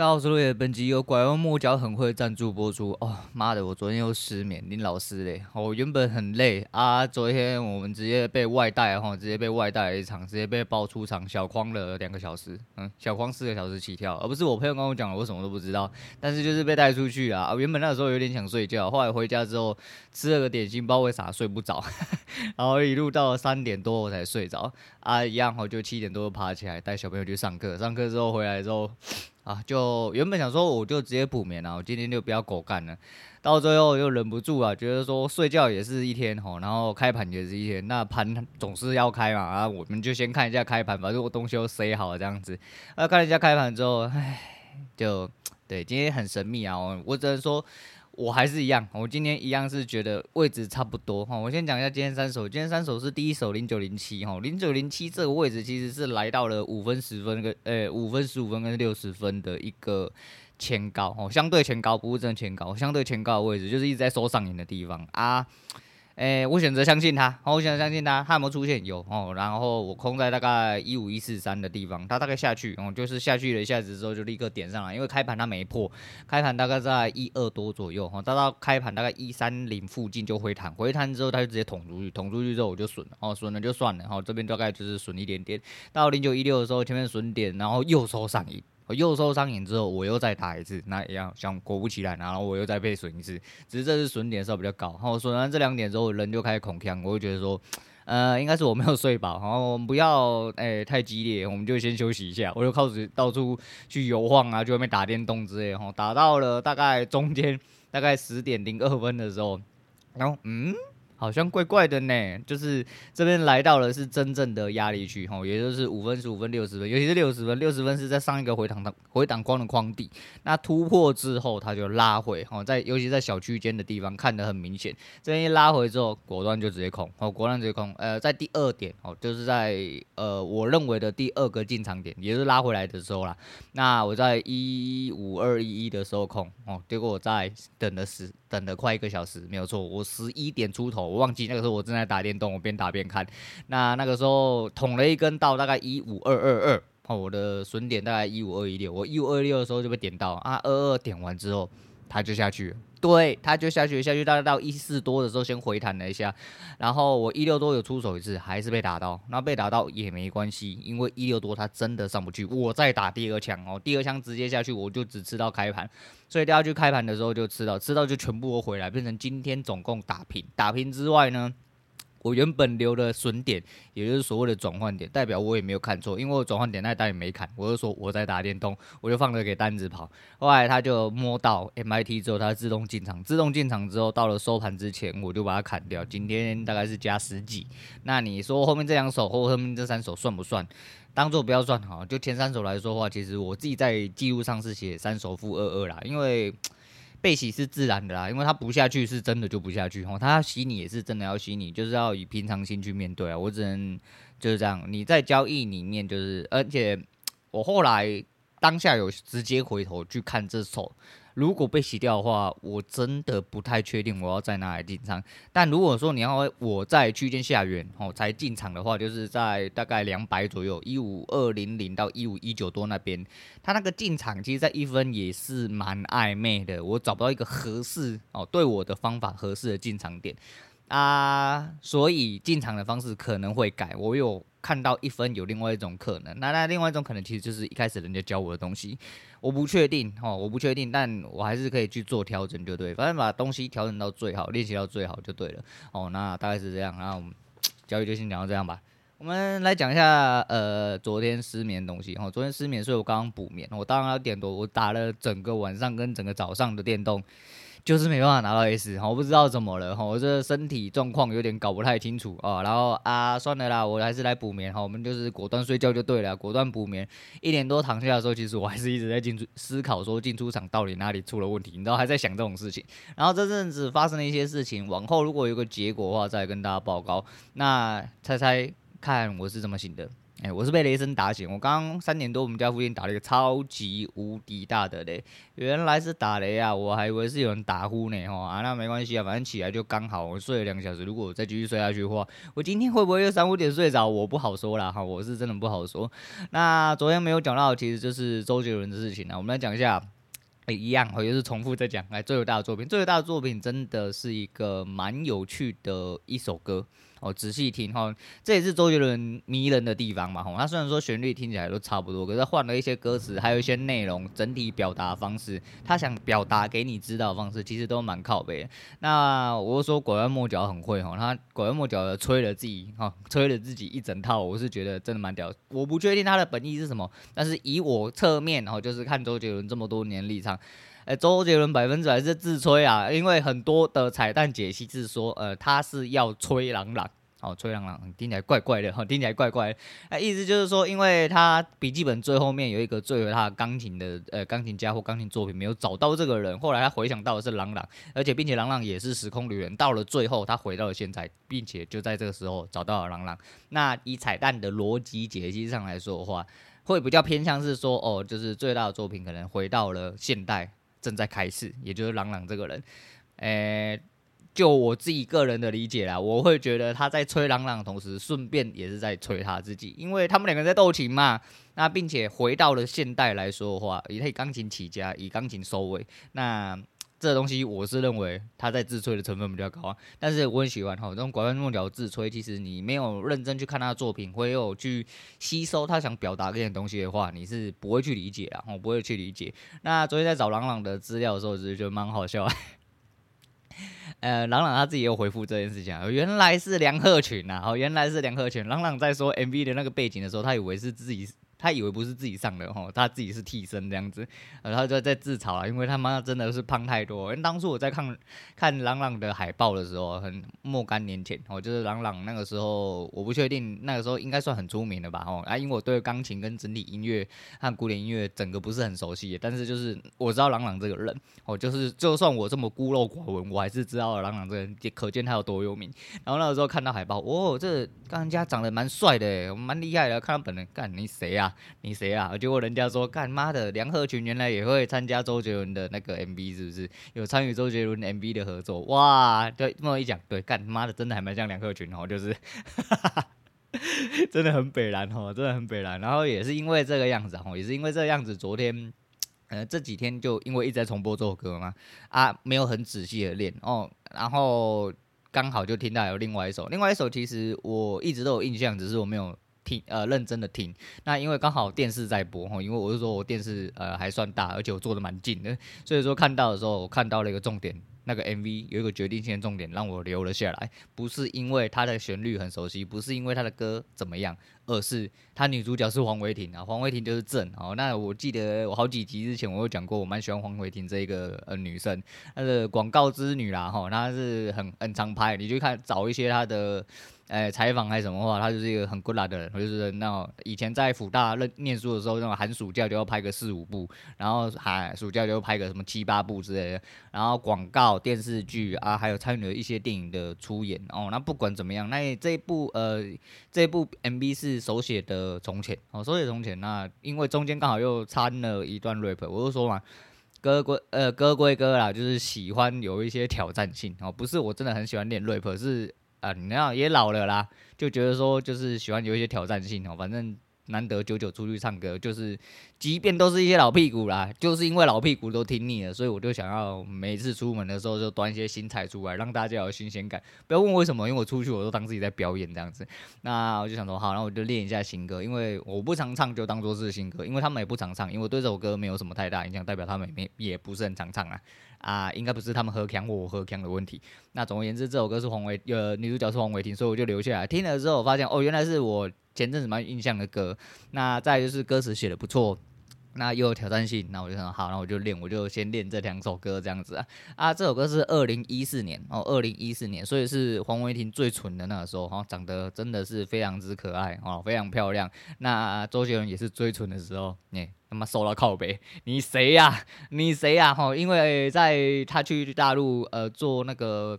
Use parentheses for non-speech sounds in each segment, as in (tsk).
大家好，我是路野，本集由拐弯抹角很会赞助播出。哦，妈的，我昨天又失眠，林老师嘞。我原本很累啊，昨天我们直接被外带哈，直接被外带一场，直接被爆出场小框了两个小时，嗯，小框四个小时起跳，而不是我朋友跟我讲的，我什么都不知道。但是就是被带出去啊，原本那时候有点想睡觉，后来回家之后吃了个点心，不知道为啥睡不着，(laughs) 然后一路到了三点多我才睡着啊，一样哈，就七点多爬起来带小朋友去上课，上课之后回来之后。啊，就原本想说我就直接补眠了，我今天就不要狗干了，到最后又忍不住啊，觉得说睡觉也是一天吼，然后开盘也是一天，那盘总是要开嘛，啊，我们就先看一下开盘，吧，如果东西都塞好这样子，那看了一下开盘之后，唉，就对，今天很神秘啊，我只能说。我还是一样，我今天一样是觉得位置差不多哈。我先讲一下今天三手，今天三手是第一手零九零七哈，零九零七这个位置其实是来到了五分、十分跟呃五分、十五分跟六十分的一个前高哈，相对前高不是真的前高，相对前高的位置就是一直在收上影的地方啊。诶、我选择相信他，我选择相信他，他有没有出现？有哦，然后我空在大概一五一四三的地方，他大概下去，哦，就是下去了一下子之后就立刻点上来，因为开盘他没破，开盘大概在一二多左右，哈，到到开盘大概一三零附近就回弹，回弹之后他就直接捅出去，捅出去之后我就损了，哦，损了就算了，哈，这边大概就是损一点点，到零九一六的时候前面损点，然后又收上影。我又收上影之后，我又再打一次，那一样像果不其然，然后我又再被损一次，只是这次损点稍微比较高。然后损完这两点之后，人就开始恐锵，我就觉得说，呃，应该是我没有睡饱，然后我们不要诶、太激烈，我们就先休息一下。我就开始到处去游晃啊，就外面打电动之类，哈，打到了大概中间大概十点零二分的时候，然后嗯。好像怪怪的呢，就是这边来到了是真正的压力区吼，也就是五分、十五分、六十分，尤其是六十分，六十分是在上一个回档的回档框的框底，那突破之后它就拉回吼，在尤其在小区间的地方看得很明显，这边一拉回之后，果断就直接空，哦，果断直接空，呃，在第二点哦，就是在呃我认为的第二个进场点，也是拉回来的时候啦，那我在一五二一一的时候空哦，结果我在等了十等了快一个小时，没有错，我十一点出头。我忘记那个时候我正在打电动，我边打边看。那那个时候捅了一根到大概一五二二二，哦，我的损点大概一五二一六。我一五二六的时候就被点到啊，二二点完之后它就下去。对，他就下去下去，大概到一四多的时候先回弹了一下，然后我一六多有出手一次，还是被打到。那被打到也没关系，因为一六多他真的上不去。我再打第二枪哦，第二枪直接下去，我就只吃到开盘。所以第二局开盘的时候就吃到，吃到就全部都回来，变成今天总共打平。打平之外呢，我原本留的损点，也就是所谓的转换点，代表我也没有看错，因为我转换点那单也没砍，我就说我在打电动，我就放着给单子跑。后来他就摸到 MIT 之后，他自动进场，自动进场之后，到了收盘之前，我就把它砍掉。今天大概是加十几，那你说后面这两手或后面这三手算不算？当做不要算好，就前三手来说的话，其实我自己在记录上是写三手负二二啦，因为。被洗是自然的啦，因为他不下去是真的就不下去吼，他洗你也是真的要洗你，就是要以平常心去面对啊。我只能就是这样，你在交易里面就是，而且我后来当下有直接回头去看这手。如果被洗掉的话，我真的不太确定我要在哪里进场。但如果说你要我在区间下缘哦才进场的话，就是在大概两百左右，一五二零零到一五一九多那边，它那个进场其实，在一分也是蛮暧昧的。我找不到一个合适哦对我的方法合适的进场点啊，所以进场的方式可能会改。我有看到一分有另外一种可能，那那另外一种可能其实就是一开始人家教我的东西。我不确定哦，我不确定，但我还是可以去做调整，就对，反正把东西调整到最好，练习到最好就对了。哦，那大概是这样，那我们 (tsk) 交易就先讲到这样吧。我们来讲一下，呃，昨天失眠的东西。哦，昨天失眠，所以我刚刚补眠。我当然要点多，我打了整个晚上跟整个早上的电动。就是没办法拿到 S，我不知道怎么了，我这身体状况有点搞不太清楚啊。然后啊，算了啦，我还是来补眠哈。我们就是果断睡觉就对了，果断补眠。一点多躺下的时候，其实我还是一直在进出思考，说进出场到底哪里出了问题，你知道还在想这种事情。然后这阵子发生了一些事情，往后如果有个结果的话，再跟大家报告。那猜猜看我是怎么醒的？哎、我是被雷声打醒。我刚刚三点多，我们家附近打了一个超级无敌大的雷，原来是打雷啊！我还以为是有人打呼呢，哈啊，那没关系啊，反正起来就刚好。我睡了两个小时，如果我再继续睡下去的话，我今天会不会又三五点睡着？我不好说啦，哈，我是真的不好说。那昨天没有讲到，其实就是周杰伦的事情啊，我们来讲一下。欸、一样，我又是重复在讲。哎，最伟大的作品，最伟大的作品真的是一个蛮有趣的一首歌。哦，仔细听哈，这也是周杰伦迷人的地方嘛。哈，他虽然说旋律听起来都差不多，可是换了一些歌词，还有一些内容，整体表达方式，他想表达给你知道的方式，其实都蛮靠背。那我说拐弯抹角很会哈，他拐弯抹角的吹了自己哈，吹了自己一整套，我是觉得真的蛮屌。我不确定他的本意是什么，但是以我侧面哈，就是看周杰伦这么多年立场，呃，周杰伦百分之百是自吹啊，因为很多的彩蛋解析是说，呃，他是要吹郎朗。哦，吹郎朗听起来怪怪的，哈，听起来怪怪的。哎、意思就是说，因为他笔记本最后面有一个最为他的钢琴的呃钢琴家或钢琴作品没有找到这个人，后来他回想到的是郎朗，而且并且郎朗也是时空旅人，到了最后他回到了现在，并且就在这个时候找到了郎朗。那以彩蛋的逻辑解析上来说的话，会比较偏向是说，哦，就是最大的作品可能回到了现代，正在开始，也就是朗朗这个人，诶。就我自己个人的理解啦，我会觉得他在吹朗朗的同时，顺便也是在吹他自己，因为他们两个在斗琴嘛。那并且回到了现代来说的话，以他以钢琴起家，以钢琴收尾，那这东西我是认为他在自吹的成分比较高啊。但是我很喜欢哈，这种拐弯抹角自吹，其实你没有认真去看他的作品，会有去吸收他想表达这些东西的话，你是不会去理解啊，我不会去理解。那昨天在找朗朗的资料的时候，就觉得蛮好笑。(laughs) 呃，朗朗他自己又回复这件事情啊，原来是梁赫群呐，哦，原来是梁赫群。朗朗在说 MV 的那个背景的时候，他以为是自己。他以为不是自己上的吼，他自己是替身这样子，然后就在自嘲啊，因为他妈真的是胖太多。因为当初我在看看郎朗的海报的时候，很若干年前，哦，就是郎朗那个时候，我不确定那个时候应该算很出名的吧，哦，啊，因为我对钢琴跟整体音乐和古典音乐整个不是很熟悉，但是就是我知道郎朗这个人，哦，就是就算我这么孤陋寡闻，我还是知道郎朗这个人，也可见他有多有名。然后那个时候看到海报，哦，这个钢琴家长得蛮帅的，蛮厉害的，看他本人，干你谁啊？你谁啊？结果人家说，干妈的，梁鹤群原来也会参加周杰伦的那个 MV，是不是？有参与周杰伦 MV 的合作？哇，对，这么一讲，对，干妈的，真的还蛮像梁鹤群哦，就是，(laughs) 真的很北蓝哦，真的很北蓝。然后也是因为这个样子哦，也是因为这个样子，昨天，呃，这几天就因为一直在重播这首歌嘛，啊，没有很仔细的练哦，然后刚好就听到有另外一首，另外一首其实我一直都有印象，只是我没有。听呃，认真的听，那因为刚好电视在播哈，因为我是说我电视呃还算大，而且我坐得蛮近的，所以说看到的时候，我看到了一个重点，那个 MV 有一个决定性的重点让我留了下来，不是因为它的旋律很熟悉，不是因为它的歌怎么样，而是它女主角是黄维婷啊，黄维婷就是正哦。那我记得我好几集之前我有讲过，我蛮喜欢黄维婷这一个呃女生，她的广告之女啦哈，她是很很常拍，你去看找一些她的。哎，采访还是什么话，他就是一个很 good 的人，我就是那种以前在辅大念念书的时候，那种寒暑假就要拍个四五部，然后寒暑假就要拍个什么七八部之类的，然后广告、电视剧啊，还有参与了一些电影的出演哦。那不管怎么样，那这一部呃，这部 MV 是手写的从前哦，手写从前。那因为中间刚好又掺了一段 rap，我就说嘛，歌归呃歌归歌啦，就是喜欢有一些挑战性哦，不是我真的很喜欢练 rap，是。啊，你那也老了啦，就觉得说就是喜欢有一些挑战性哦，反正难得久久出去唱歌，就是即便都是一些老屁股啦，就是因为老屁股都听腻了，所以我就想要每次出门的时候就端一些新菜出来，让大家有新鲜感。不要问为什么，因为我出去我都当自己在表演这样子。那我就想说，好，那我就练一下新歌，因为我不常唱，就当做是新歌，因为他们也不常唱，因为我对这首歌没有什么太大影响，代表他们也没也不是很常唱啊。啊，应该不是他们喝强或我喝强的问题。那总而言之，这首歌是黄伟，呃，女主角是黄伟霆，所以我就留下来听了之后，我发现哦，原来是我前阵子蛮印象的歌。那再就是歌词写的不错。那又有挑战性，那我就想好，那我就练，我就先练这两首歌这样子啊。啊，这首歌是二零一四年哦，二零一四年，所以是黄维婷最纯的那个时候，哈，长得真的是非常之可爱哦，非常漂亮。那周杰伦也是最纯的时候，你他妈收了靠背，你谁呀？你谁呀？哈，因为在他去大陆呃做那个。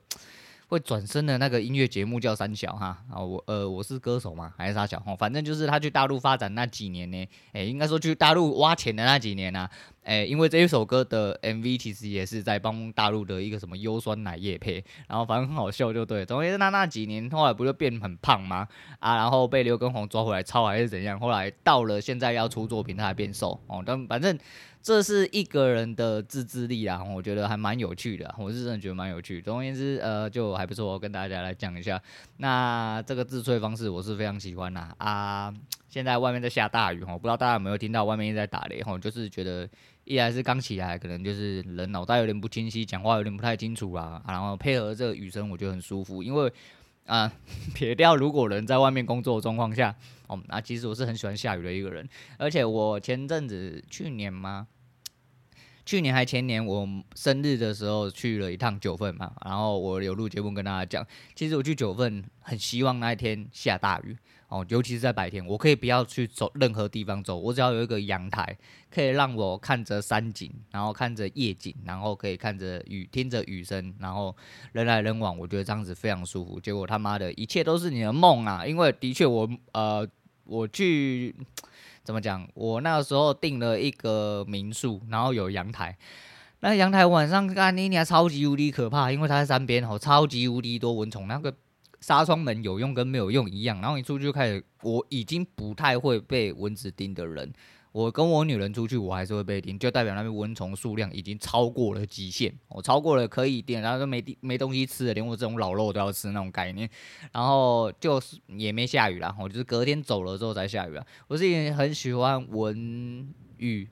会转身的那个音乐节目叫三小哈啊，我呃我是歌手嘛，还是三小？哦，反正就是他去大陆发展那几年呢，哎，应该说去大陆挖钱的那几年啊，哎，因为这一首歌的 MV 其实也是在帮大陆的一个什么优酸奶业配，然后反正很好笑就对。总而言之，那那几年后来不就变很胖吗？啊，然后被刘畊宏抓回来抄还是怎样？后来到了现在要出作品，他还变瘦哦，但反正。这是一个人的自制力啦，我觉得还蛮有趣的，我是真的觉得蛮有趣。总而言之，呃，就还不错，我跟大家来讲一下。那这个自吹方式我是非常喜欢啦。啊，现在外面在下大雨哈，不知道大家有没有听到外面一直在打雷哈，就是觉得一来是刚起来，可能就是人脑袋有点不清晰，讲话有点不太清楚啦，然后配合这个雨声，我觉得很舒服，因为。啊，(laughs) 撇掉如果人在外面工作的状况下，哦，那其实我是很喜欢下雨的一个人，而且我前阵子去年吗？去年还前年，我生日的时候去了一趟九份嘛，然后我有录节目跟大家讲，其实我去九份很希望那一天下大雨。哦，尤其是在白天，我可以不要去走任何地方走，我只要有一个阳台，可以让我看着山景，然后看着夜景，然后可以看着雨，听着雨声，然后人来人往，我觉得这样子非常舒服。结果他妈的一切都是你的梦啊！因为的确我呃，我去怎么讲，我那个时候订了一个民宿，然后有阳台，那阳台晚上干你娘超级无敌可怕，因为它在山边，吼，超级无敌多蚊虫，那个。纱窗门有用跟没有用一样，然后一出去就开始，我已经不太会被蚊子叮的人，我跟我女人出去，我还是会被叮，就代表那边蚊虫数量已经超过了极限，我超过了可以叮，然后就没没东西吃了，连我这种老肉都要吃那种概念，然后就是也没下雨啦，我就是隔天走了之后才下雨啦。我是也很喜欢蚊雨。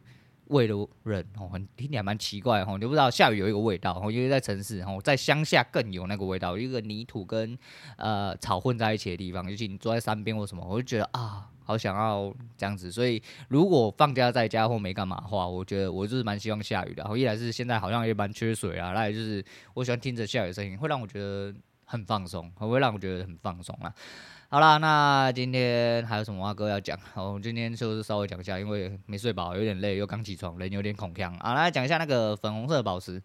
味的人哦，很听起来蛮奇怪哦，你不知道下雨有一个味道哦，因为在城市哦，在乡下更有那个味道，一个泥土跟呃草混在一起的地方，尤其你坐在山边或什么，我就觉得啊，好想要这样子。所以如果放假在家或没干嘛的话，我觉得我就是蛮希望下雨的。然后一来是现在好像也蛮缺水啊，二来就是我喜欢听着下雨的声音，会让我觉得很放松，会让我觉得很放松啊。好啦，那今天还有什么话歌要讲？我今天就是稍微讲一下，因为没睡饱，有点累，又刚起床，人有点恐锵啊。来讲一下那个粉红色的宝石。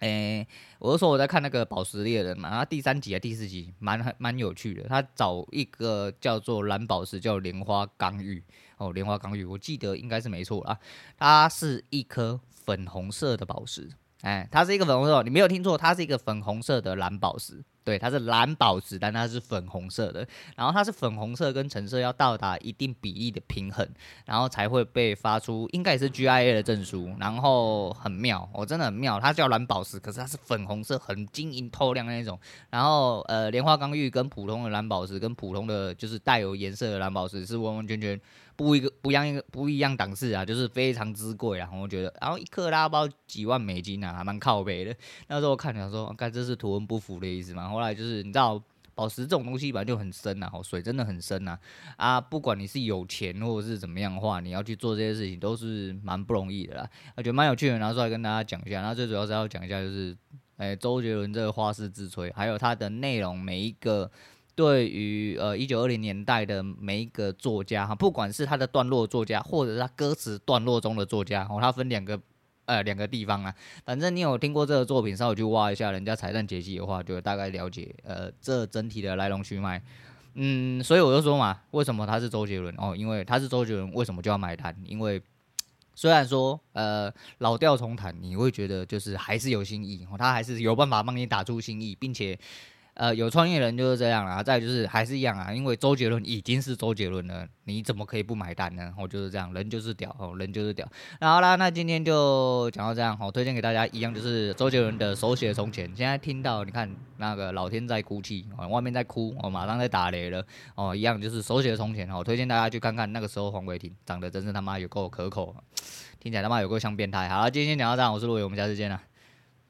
诶、我就说我在看那个宝石猎人嘛，他第三集啊，第四集蛮蛮有趣的。他找一个叫做蓝宝石，叫莲花刚玉哦，莲花刚玉，我记得应该是没错啦。它是一颗粉红色的宝石，哎、它是一个粉红色，你没有听错，它是一个粉红色的蓝宝石。对，它是蓝宝石，但它是粉红色的。然后它是粉红色跟橙色要到达一定比例的平衡，然后才会被发出，应该也是 GIA 的证书。然后很妙，我、真的很妙。它叫蓝宝石，可是它是粉红色，很晶莹透亮的那种。然后呃，莲花刚玉跟普通的蓝宝石跟普通的就是带有颜色的蓝宝石是完完全全。不一个不一样一个不一样档次啊，就是非常之贵啊，我觉得，然后一克拉包几万美金啊，还蛮靠北的。那时候看想说，该这是图文不符的意思嘛？后来就是你知道，宝石这种东西本来就很深呐，水真的很深呐，啊，不管你是有钱或者是怎么样的话，你要去做这些事情都是蛮不容易的啦。我觉得蛮有趣的，拿出来跟大家讲一下。那最主要是要讲一下，就是，哎，周杰伦这个花式自吹，还有他的内容每一个。对于呃一九二零年代的每一个作家哈，不管是他的段落作家，或者是他歌词段落中的作家，哦，他分两个呃两个地方啊。反正你有听过这个作品，稍微去挖一下人家彩蛋解析的话，就大概了解呃这整体的来龙去脉。嗯，所以我就说嘛，为什么他是周杰伦哦？因为他是周杰伦，为什么就要买单？因为虽然说呃老调重弹，你会觉得就是还是有新意，哦，他还是有办法帮你打出新意，并且。呃，有创业人就是这样啦。再就是还是一样啊，因为周杰伦已经是周杰伦了，你怎么可以不买单呢？我就是这样，人就是屌哦，人就是屌。那好啦，那今天就讲到这样，我推荐给大家一样就是周杰伦的手写从前。现在听到你看那个老天在哭泣，外面在哭，哦，马上在打雷了，哦，一样就是手写从前。我推荐大家去看看那个时候黄伟霆长得真是他妈有够可口，听起来他妈有够像变态。好了，今天讲到这样，我是陆伟，我们下次见了。